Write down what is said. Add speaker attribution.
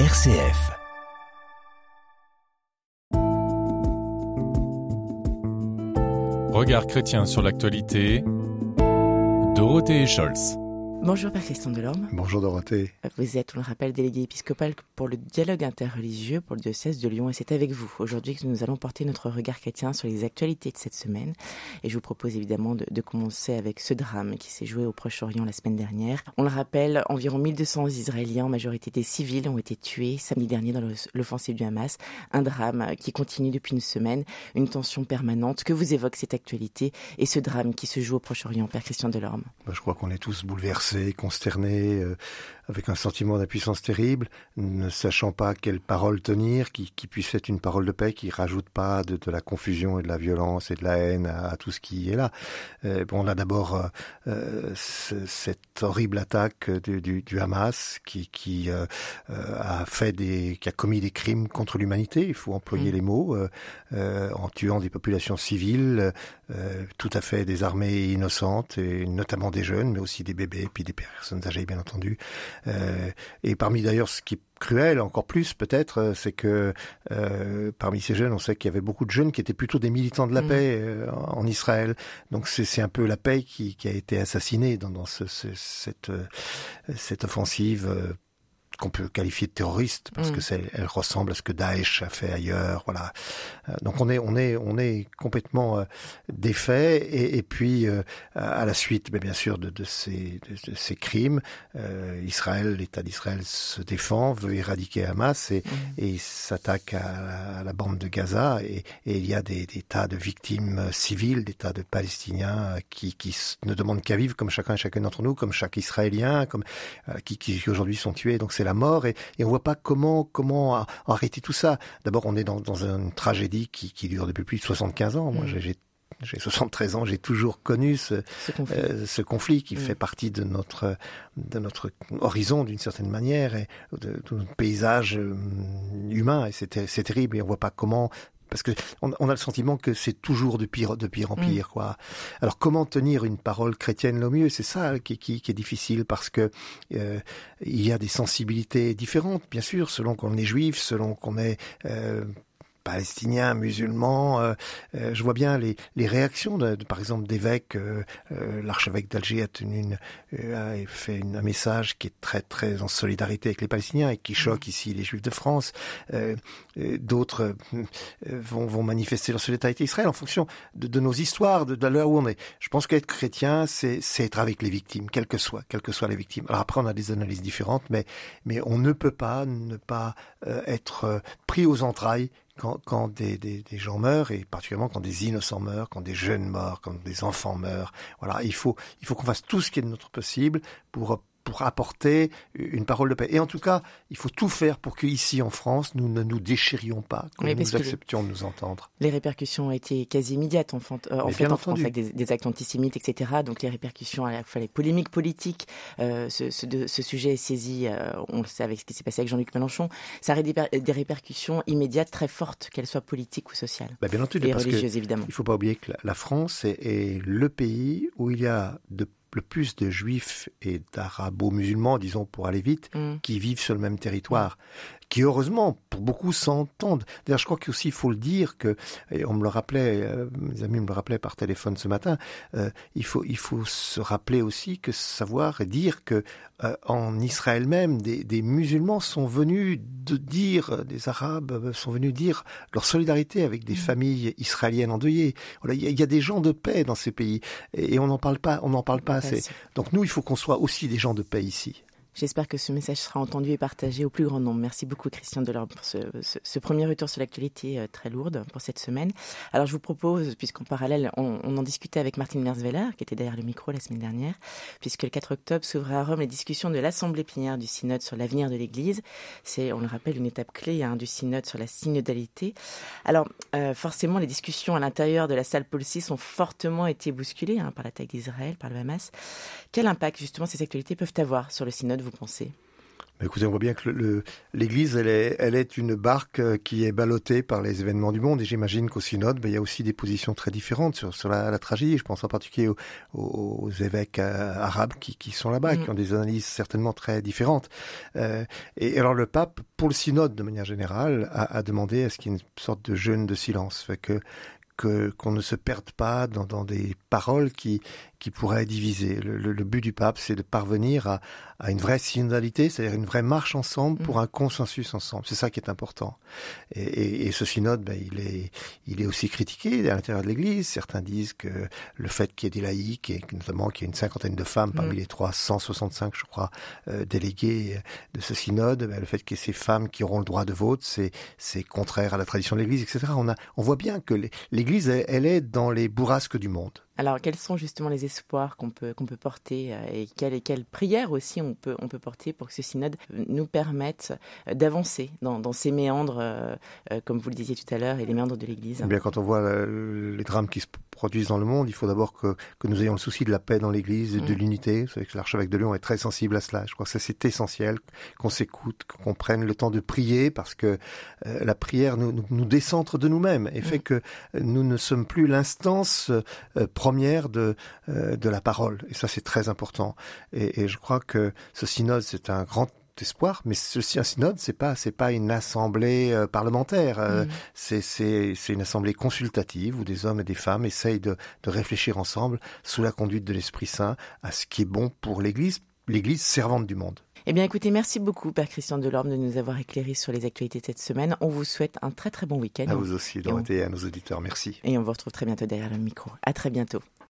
Speaker 1: RCF.
Speaker 2: Regard chrétien sur l'actualité. Dorothée Scholz.
Speaker 3: Bonjour Père Christian Delorme.
Speaker 4: Bonjour Dorothée.
Speaker 3: Vous êtes, on le rappelle, délégué épiscopal pour le dialogue interreligieux pour le diocèse de Lyon et c'est avec vous aujourd'hui que nous allons porter notre regard chrétien sur les actualités de cette semaine. Et je vous propose évidemment de, commencer avec ce drame qui s'est joué au Proche-Orient la semaine dernière. On le rappelle, environ 1200 Israéliens, en majorité des civils, ont été tués samedi dernier dans l'offensive du Hamas. Un drame qui continue depuis une semaine, une tension permanente. Que vous évoque cette actualité et ce drame qui se joue au Proche-Orient, Père Christian Delorme?
Speaker 4: Je crois qu'on est tous bouleversés consterné, euh, avec un sentiment d'impuissance terrible, ne sachant pas quelle parole tenir, qui, qui, puisse être une parole de paix, qui rajoute pas de, de, la confusion et de la violence et de la haine à, à tout ce qui est là. Euh, bon, on a d'abord euh, euh cette horrible attaque du, du, du Hamas qui, qui euh, a fait des, qui a commis des crimes contre l'humanité. Il faut employer mmh. les mots en tuant des populations civiles, tout à fait des armées innocentes et notamment des jeunes, mais aussi des bébés, puis des personnes âgées, bien entendu. Euh, et parmi d'ailleurs ce qui est cruel encore plus peut-être, euh, c'est que euh, parmi ces jeunes, on sait qu'il y avait beaucoup de jeunes qui étaient plutôt des militants de la mmh. paix euh, en Israël. Donc c'est un peu la paix qui, qui a été assassinée dans, dans ce, ce, cette, euh, cette offensive qu'on peut qualifier de terroriste parce mm. que c'est, elle ressemble à ce que Daesh a fait ailleurs. Voilà. Euh, donc on est, on est, on est complètement euh, défait. Et, et puis euh, à la suite, mais bien sûr, de, de, ces, de, de ces crimes, euh, Israël, l'État d'Israël se défend, veut éradiquer Hamas et, mm. et s'attaque à, à, la bande de Gaza. Et, et il y a des, des, tas de victimes civiles, des tas de Palestiniens qui, qui ne demandent qu'à vivre comme chacun et chacun d'entre nous, comme chaque Israélien, comme euh, qui, qui aujourd'hui sont tués. Donc c'est la mort et, et on voit pas comment comment arrêter tout ça. D'abord, on est dans, dans une tragédie qui, qui dure depuis plus de 75 ans. Moi, mmh. j'ai j'ai 73 ans, j'ai toujours connu ce, ce conflit, euh, ce conflit qui mmh. fait partie de notre de notre horizon d'une certaine manière et de, de notre paysage euh, humain et c'est terrible et on voit pas comment parce que on, on, a le sentiment que c'est toujours de pire, de pire en mm. pire, mmh. quoi. Alors comment tenir une parole chrétienne le mieux? C'est ça qui, qui, qui, est difficile parce que euh, il y a des sensibilités différentes, bien sûr, selon qu'on est juif, selon qu'on est euh, palestiniens, musulmans. Euh, euh, je vois bien les, les réactions, de, de, par exemple, d'évêques. Euh, euh L'archevêque d'Alger a tenu une, euh, a fait une, un message qui est très très en solidarité avec les Palestiniens et qui mmh. choque ici les Juifs de France. D'autres vont, vont manifester leur solidarité Israël en fonction de, de nos histoires, de, de l'heure où on est. Je pense qu'être chrétien, c'est être avec les victimes, quelles que soient, quelles que soient les victimes. Alors après, on a des analyses différentes, mais mais on ne peut pas ne pas être pris aux entrailles quand, quand des, des, des, gens meurent, et particulièrement quand des innocents meurent, quand des jeunes meurent, quand des enfants meurent, voilà, il faut, il faut qu'on fasse tout ce qui est de notre possible pour pour apporter une parole de paix. Et en tout cas, il faut tout faire pour qu'ici en France, nous ne nous déchirions pas, que oui, nous acceptions de nous entendre.
Speaker 3: Les répercussions ont été quasi immédiates en, euh, en fait en France avec des, des, actes antisémites, etc. Donc les répercussions, à la fois les polémiques politiques, euh, ce, ce, de, ce, sujet est saisi, euh, on le sait avec ce qui s'est passé avec Jean-Luc Mélenchon, ça a des, des répercussions immédiates très fortes, qu'elles soient politiques ou sociales.
Speaker 4: Bah bien entendu,
Speaker 3: et religieuses évidemment.
Speaker 4: Il ne faut pas oublier que la France est, est le pays où il y a de le plus de juifs et d'arabo-musulmans, disons pour aller vite, mm. qui vivent sur le même territoire qui heureusement pour beaucoup s'entendent. D'ailleurs, je crois qu'aussi il faut le dire que, et on me le rappelait, euh, mes amis me le rappelaient par téléphone ce matin, euh, il faut il faut se rappeler aussi que savoir et dire que euh, en Israël même, des, des, musulmans sont venus de dire, des Arabes euh, sont venus dire leur solidarité avec des mmh. familles israéliennes endeuillées. Voilà, il y, a, il y a des gens de paix dans ces pays et, et on n'en parle pas, on n'en parle pas assez. Donc nous, il faut qu'on soit aussi des gens de paix ici.
Speaker 3: J'espère que ce message sera entendu et partagé au plus grand nombre. Merci beaucoup Christian Delors pour ce, premier retour sur l'actualité euh, très lourde pour cette semaine. Alors je vous propose, puisqu'en parallèle, on, en discutait avec Martine Merzweller, qui était derrière le micro la semaine dernière, puisque le 4 octobre s'ouvrait à Rome les discussions de l'Assemblée plénière du Synode sur l'avenir de l'Église. C'est, on le rappelle, une étape clé hein, du Synode sur la synodalité. Alors euh, forcément, les discussions à l'intérieur de la salle Paul VI ont fortement été bousculées hein, par l'attaque d'Israël, par le Hamas. Quel impact justement ces actualités peuvent avoir sur le Synode vous pensez?
Speaker 4: Écoutez, on voit bien que l'Église, elle est, elle est une barque euh, qui est ballottée par les événements du monde. Et j'imagine qu'au synode, ben, il y a aussi des positions très différentes sur, sur la, tragédie. Je pense en particulier aux, évêques euh, arabes qui, qui sont là-bas, qui mm. ont des analyses certainement très différentes. Euh, et alors le pape, pour le synode de manière générale, a, a demandé à ce qu'il y ait une sorte de jeûne de silence. Fait que que qu'on ne se perde pas dans, dans des paroles qui qui pourraient diviser. Le, le, but du pape, c'est de parvenir à, à, une vraie synodalité, c'est-à-dire une vraie marche ensemble pour mm. un consensus ensemble. C'est ça qui est important. Et, et, et ce synode, ben, il est il est aussi critiqué à l'intérieur de l'Église. Certains disent que le fait qu'il y ait des laïcs et notamment qu'il y ait une cinquantaine de femmes parmi mm. les 365, je crois, euh, délégués de ce synode, ben, le fait qu'il y ait ces femmes qui auront le droit de vote, c'est c'est contraire à la tradition de l'Église, etc. On a on voit bien que l'Église, elle est dans les bourrasques du monde.
Speaker 3: Alors, quels sont justement les espoirs qu'on peut, qu'on peut porter euh, et quelles, quelles prières aussi on peut, on peut porter pour que ce synode nous permette euh, d'avancer dans, dans, ces méandres, euh, comme vous le disiez tout à l'heure, et les méandres de l'Église?
Speaker 4: Eh Bien, quand on voit les drames qui se produisent dans le monde, il faut d'abord que, que nous ayons le souci de la paix dans l'Église de mm. l'unité. L'archevêque de Lyon est très sensible à cela. Je crois que c'est essentiel qu'on s'écoute, qu'on prenne le temps de prier, parce que la prière nous, nous, nous décentre de nous-mêmes et fait mm. que nous ne sommes plus l'instance première de, euh, de la parole. Et ça, c'est très important. Et, et, je crois que ce synode, c'est un grand espoir, mais ceci un synode, c'est pas c'est pas une assemblée euh, parlementaire, euh, mm. c'est c'est c'est une assemblée consultative où des hommes et des femmes essayent de de réfléchir ensemble sous la conduite de l'Esprit Saint à ce qui est bon pour l'Église, l'Église servante du monde.
Speaker 3: Eh bien, écoutez, merci beaucoup, Père Christian Delorme, de nous avoir éclairé sur les actualités de cette semaine. On vous souhaite un très très bon week-end.
Speaker 4: À vous aussi, Dorothée, et à nos auditeurs. Merci.
Speaker 3: Et on vous retrouve très bientôt derrière le micro. À très bientôt.